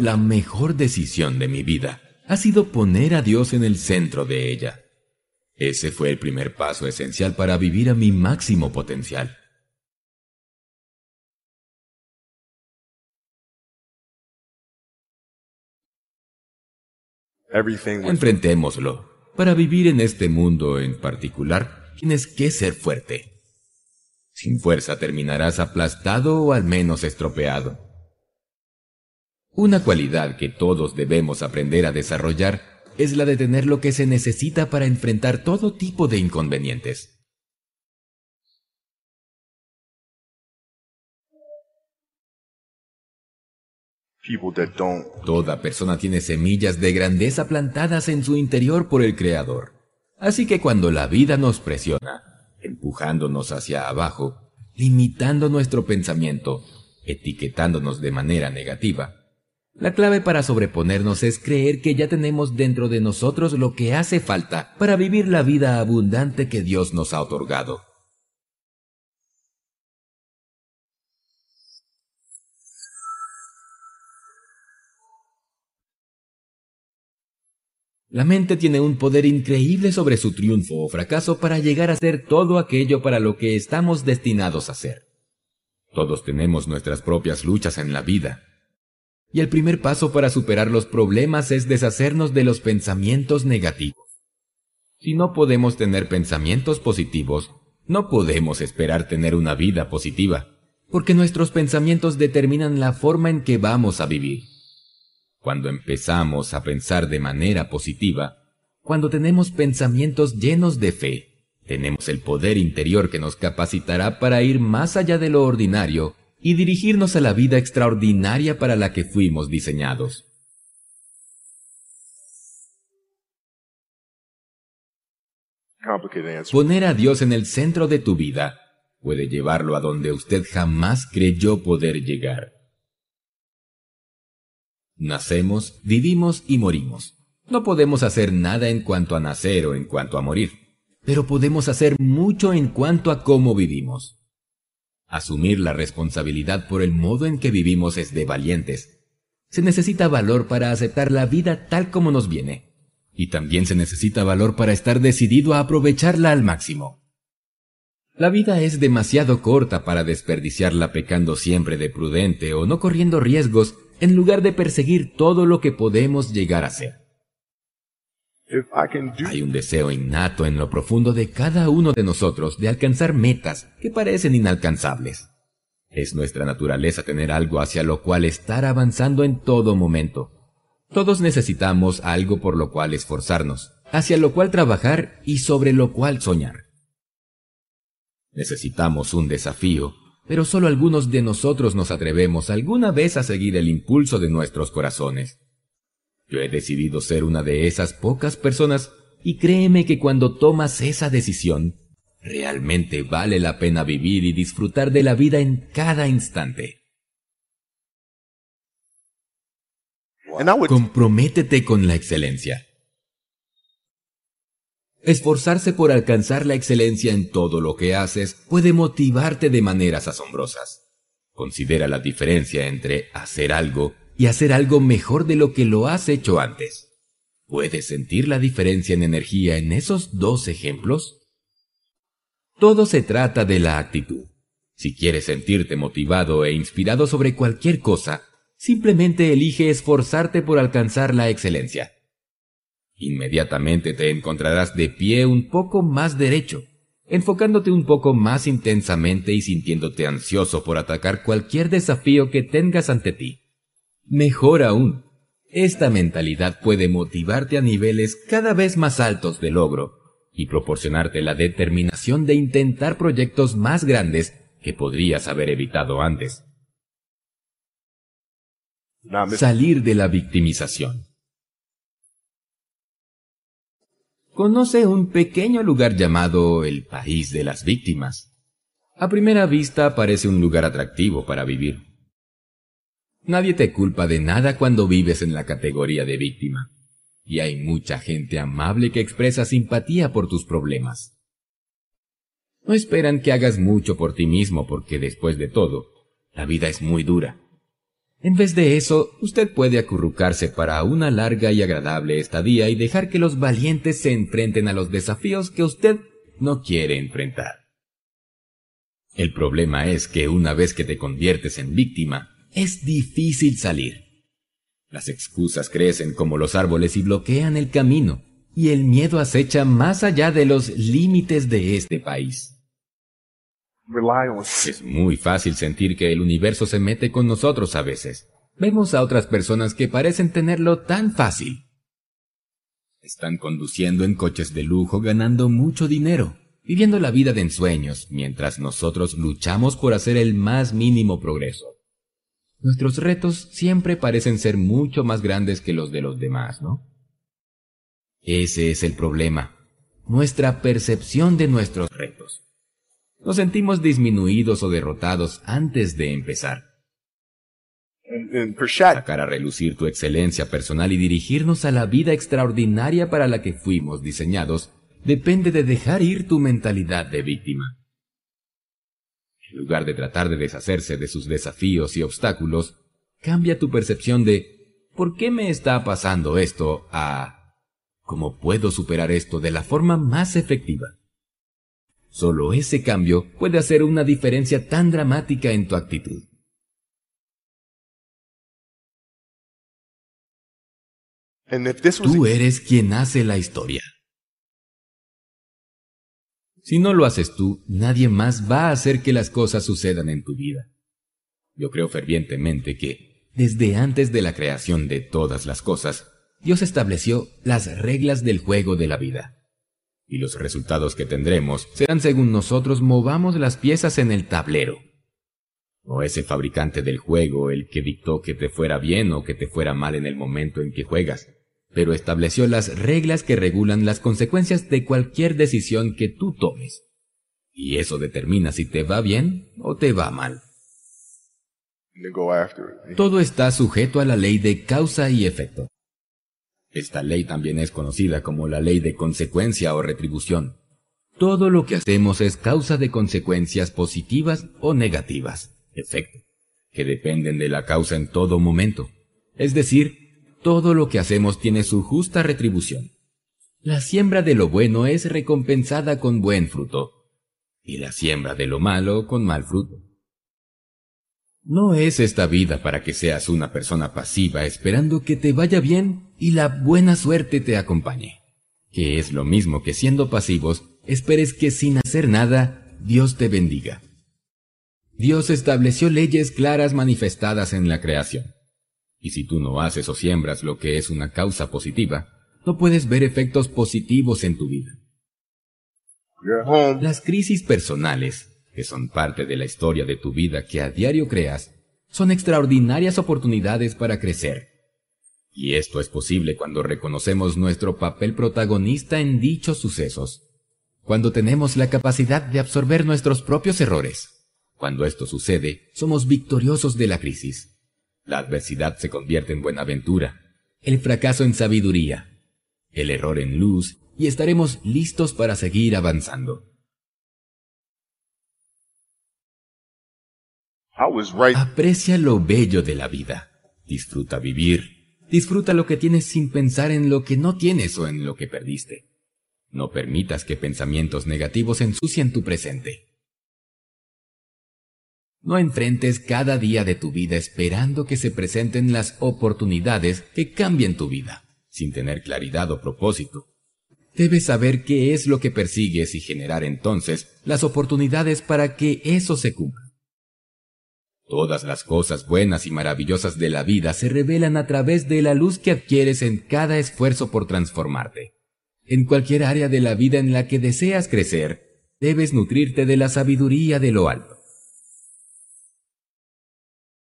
La mejor decisión de mi vida ha sido poner a Dios en el centro de ella. Ese fue el primer paso esencial para vivir a mi máximo potencial. Enfrentémoslo. Para vivir en este mundo en particular, tienes que ser fuerte. Sin fuerza terminarás aplastado o al menos estropeado. Una cualidad que todos debemos aprender a desarrollar es la de tener lo que se necesita para enfrentar todo tipo de inconvenientes. Toda persona tiene semillas de grandeza plantadas en su interior por el Creador. Así que cuando la vida nos presiona, empujándonos hacia abajo, limitando nuestro pensamiento, etiquetándonos de manera negativa, la clave para sobreponernos es creer que ya tenemos dentro de nosotros lo que hace falta para vivir la vida abundante que Dios nos ha otorgado. La mente tiene un poder increíble sobre su triunfo o fracaso para llegar a ser todo aquello para lo que estamos destinados a ser. Todos tenemos nuestras propias luchas en la vida. Y el primer paso para superar los problemas es deshacernos de los pensamientos negativos. Si no podemos tener pensamientos positivos, no podemos esperar tener una vida positiva, porque nuestros pensamientos determinan la forma en que vamos a vivir. Cuando empezamos a pensar de manera positiva, cuando tenemos pensamientos llenos de fe, tenemos el poder interior que nos capacitará para ir más allá de lo ordinario y dirigirnos a la vida extraordinaria para la que fuimos diseñados. Poner a Dios en el centro de tu vida puede llevarlo a donde usted jamás creyó poder llegar. Nacemos, vivimos y morimos. No podemos hacer nada en cuanto a nacer o en cuanto a morir, pero podemos hacer mucho en cuanto a cómo vivimos. Asumir la responsabilidad por el modo en que vivimos es de valientes. Se necesita valor para aceptar la vida tal como nos viene, y también se necesita valor para estar decidido a aprovecharla al máximo. La vida es demasiado corta para desperdiciarla pecando siempre de prudente o no corriendo riesgos en lugar de perseguir todo lo que podemos llegar a ser. Hay un deseo innato en lo profundo de cada uno de nosotros de alcanzar metas que parecen inalcanzables. Es nuestra naturaleza tener algo hacia lo cual estar avanzando en todo momento. Todos necesitamos algo por lo cual esforzarnos, hacia lo cual trabajar y sobre lo cual soñar. Necesitamos un desafío, pero solo algunos de nosotros nos atrevemos alguna vez a seguir el impulso de nuestros corazones. Yo he decidido ser una de esas pocas personas y créeme que cuando tomas esa decisión, realmente vale la pena vivir y disfrutar de la vida en cada instante. Comprométete con la excelencia. Esforzarse por alcanzar la excelencia en todo lo que haces puede motivarte de maneras asombrosas. Considera la diferencia entre hacer algo y hacer algo mejor de lo que lo has hecho antes. ¿Puedes sentir la diferencia en energía en esos dos ejemplos? Todo se trata de la actitud. Si quieres sentirte motivado e inspirado sobre cualquier cosa, simplemente elige esforzarte por alcanzar la excelencia. Inmediatamente te encontrarás de pie un poco más derecho, enfocándote un poco más intensamente y sintiéndote ansioso por atacar cualquier desafío que tengas ante ti. Mejor aún, esta mentalidad puede motivarte a niveles cada vez más altos de logro y proporcionarte la determinación de intentar proyectos más grandes que podrías haber evitado antes. Salir de la victimización. conoce un pequeño lugar llamado el País de las Víctimas. A primera vista parece un lugar atractivo para vivir. Nadie te culpa de nada cuando vives en la categoría de víctima, y hay mucha gente amable que expresa simpatía por tus problemas. No esperan que hagas mucho por ti mismo porque después de todo, la vida es muy dura. En vez de eso, usted puede acurrucarse para una larga y agradable estadía y dejar que los valientes se enfrenten a los desafíos que usted no quiere enfrentar. El problema es que una vez que te conviertes en víctima, es difícil salir. Las excusas crecen como los árboles y bloquean el camino, y el miedo acecha más allá de los límites de este país. Es muy fácil sentir que el universo se mete con nosotros a veces. Vemos a otras personas que parecen tenerlo tan fácil. Están conduciendo en coches de lujo ganando mucho dinero, viviendo la vida de ensueños, mientras nosotros luchamos por hacer el más mínimo progreso. Nuestros retos siempre parecen ser mucho más grandes que los de los demás, ¿no? Ese es el problema, nuestra percepción de nuestros retos. Nos sentimos disminuidos o derrotados antes de empezar. Sacar a relucir tu excelencia personal y dirigirnos a la vida extraordinaria para la que fuimos diseñados depende de dejar ir tu mentalidad de víctima. En lugar de tratar de deshacerse de sus desafíos y obstáculos, cambia tu percepción de ¿por qué me está pasando esto? a ¿cómo puedo superar esto de la forma más efectiva? Solo ese cambio puede hacer una diferencia tan dramática en tu actitud. Tú eres quien hace la historia. Si no lo haces tú, nadie más va a hacer que las cosas sucedan en tu vida. Yo creo fervientemente que, desde antes de la creación de todas las cosas, Dios estableció las reglas del juego de la vida y los resultados que tendremos serán según nosotros movamos las piezas en el tablero. No es el fabricante del juego el que dictó que te fuera bien o que te fuera mal en el momento en que juegas, pero estableció las reglas que regulan las consecuencias de cualquier decisión que tú tomes. Y eso determina si te va bien o te va mal. Todo está sujeto a la ley de causa y efecto. Esta ley también es conocida como la ley de consecuencia o retribución. Todo lo que hacemos es causa de consecuencias positivas o negativas, efecto, que dependen de la causa en todo momento. Es decir, todo lo que hacemos tiene su justa retribución. La siembra de lo bueno es recompensada con buen fruto, y la siembra de lo malo con mal fruto. No es esta vida para que seas una persona pasiva esperando que te vaya bien y la buena suerte te acompañe. Que es lo mismo que siendo pasivos, esperes que sin hacer nada, Dios te bendiga. Dios estableció leyes claras manifestadas en la creación. Y si tú no haces o siembras lo que es una causa positiva, no puedes ver efectos positivos en tu vida. Las crisis personales, que son parte de la historia de tu vida que a diario creas, son extraordinarias oportunidades para crecer. Y esto es posible cuando reconocemos nuestro papel protagonista en dichos sucesos, cuando tenemos la capacidad de absorber nuestros propios errores. Cuando esto sucede, somos victoriosos de la crisis. La adversidad se convierte en buenaventura, el fracaso en sabiduría, el error en luz, y estaremos listos para seguir avanzando. Aprecia lo bello de la vida. Disfruta vivir. Disfruta lo que tienes sin pensar en lo que no tienes o en lo que perdiste. No permitas que pensamientos negativos ensucien tu presente. No enfrentes cada día de tu vida esperando que se presenten las oportunidades que cambien tu vida, sin tener claridad o propósito. Debes saber qué es lo que persigues y generar entonces las oportunidades para que eso se cumpla. Todas las cosas buenas y maravillosas de la vida se revelan a través de la luz que adquieres en cada esfuerzo por transformarte. En cualquier área de la vida en la que deseas crecer, debes nutrirte de la sabiduría de lo alto.